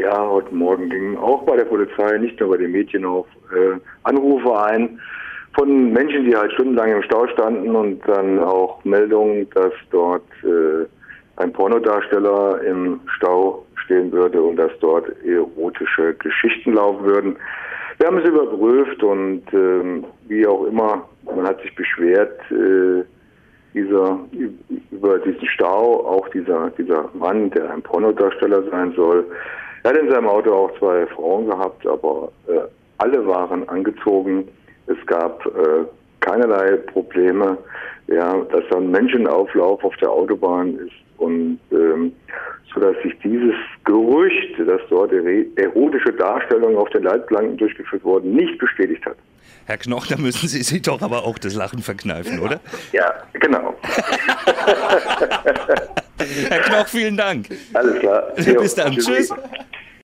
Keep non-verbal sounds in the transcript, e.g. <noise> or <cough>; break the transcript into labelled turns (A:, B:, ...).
A: Ja, heute Morgen gingen auch bei der Polizei, nicht nur bei den Mädchen, auch äh, Anrufe ein von Menschen, die halt stundenlang im Stau standen und dann auch Meldungen, dass dort äh, ein Pornodarsteller im Stau stehen würde und dass dort erotische Geschichten laufen würden. Wir haben es überprüft und ähm, wie auch immer, man hat sich beschwert, äh, dieser, über diesen Stau, auch dieser, dieser Mann, der ein Pornodarsteller sein soll. Er hat in seinem Auto auch zwei Frauen gehabt, aber äh, alle waren angezogen. Es gab äh, keinerlei Probleme, ja, dass da ein Menschenauflauf auf der Autobahn ist und ähm, so dass sich dieses Gerücht, dass dort erotische Darstellungen auf den Leitplanken durchgeführt wurden, nicht bestätigt hat.
B: Herr Knoch, da müssen Sie sich doch aber auch das Lachen verkneifen, oder?
A: Ja, genau. <laughs>
B: Herr Knoch, vielen Dank.
A: Alles klar. <laughs>
B: Bis dann. Tschüss.